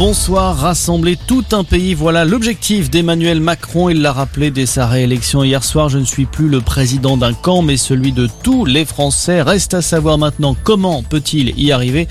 Bonsoir, rassembler tout un pays, voilà l'objectif d'Emmanuel Macron. Il l'a rappelé dès sa réélection hier soir, je ne suis plus le président d'un camp, mais celui de tous les Français. Reste à savoir maintenant comment peut-il y arriver.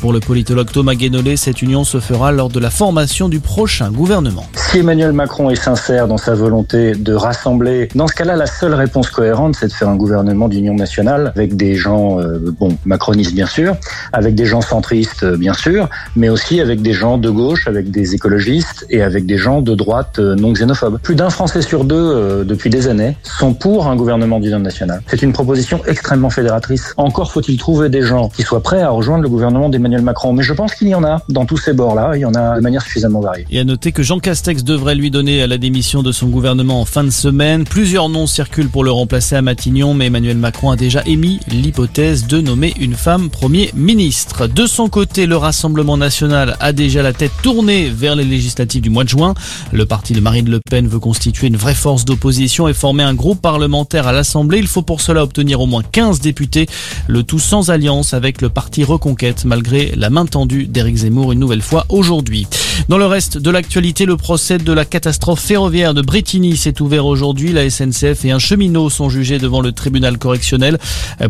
Pour le politologue Thomas Guénolé, cette union se fera lors de la formation du prochain gouvernement. Si Emmanuel Macron est sincère dans sa volonté de rassembler, dans ce cas-là, la seule réponse cohérente, c'est de faire un gouvernement d'union nationale avec des gens, euh, bon, macronistes bien sûr, avec des gens centristes bien sûr, mais aussi avec des gens de de gauche, avec des écologistes et avec des gens de droite euh, non xénophobes. Plus d'un Français sur deux, euh, depuis des années, sont pour un gouvernement d'union nationale. C'est une proposition extrêmement fédératrice. Encore faut-il trouver des gens qui soient prêts à rejoindre le gouvernement d'Emmanuel Macron. Mais je pense qu'il y en a dans tous ces bords-là. Il y en a de manière suffisamment variée. Et à noter que Jean Castex devrait lui donner la démission de son gouvernement en fin de semaine. Plusieurs noms circulent pour le remplacer à Matignon, mais Emmanuel Macron a déjà émis l'hypothèse de nommer une femme Premier ministre. De son côté, le Rassemblement national a déjà la tête tournée vers les législatives du mois de juin. Le parti de Marine Le Pen veut constituer une vraie force d'opposition et former un groupe parlementaire à l'Assemblée. Il faut pour cela obtenir au moins 15 députés, le tout sans alliance avec le parti Reconquête, malgré la main tendue d'Éric Zemmour une nouvelle fois aujourd'hui. Dans le reste de l'actualité, le procès de la catastrophe ferroviaire de Brittany s'est ouvert aujourd'hui. La SNCF et un cheminot sont jugés devant le tribunal correctionnel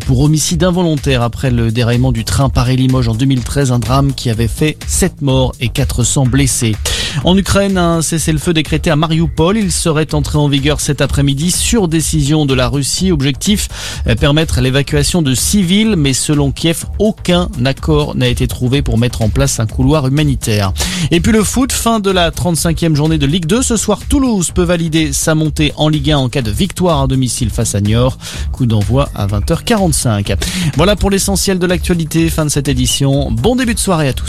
pour homicide involontaire après le déraillement du train Paris-Limoges en 2013, un drame qui avait fait 7 morts et 400 blessés. En Ukraine, un cessez-le-feu décrété à Mariupol. Il serait entré en vigueur cet après-midi sur décision de la Russie. Objectif, permettre l'évacuation de civils, mais selon Kiev, aucun accord n'a été trouvé pour mettre en place un couloir humanitaire. Et puis le foot, fin de la 35e journée de Ligue 2. Ce soir, Toulouse peut valider sa montée en Ligue 1 en cas de victoire à domicile face à Niort. Coup d'envoi à 20h45. Voilà pour l'essentiel de l'actualité. Fin de cette édition. Bon début de soirée à tous.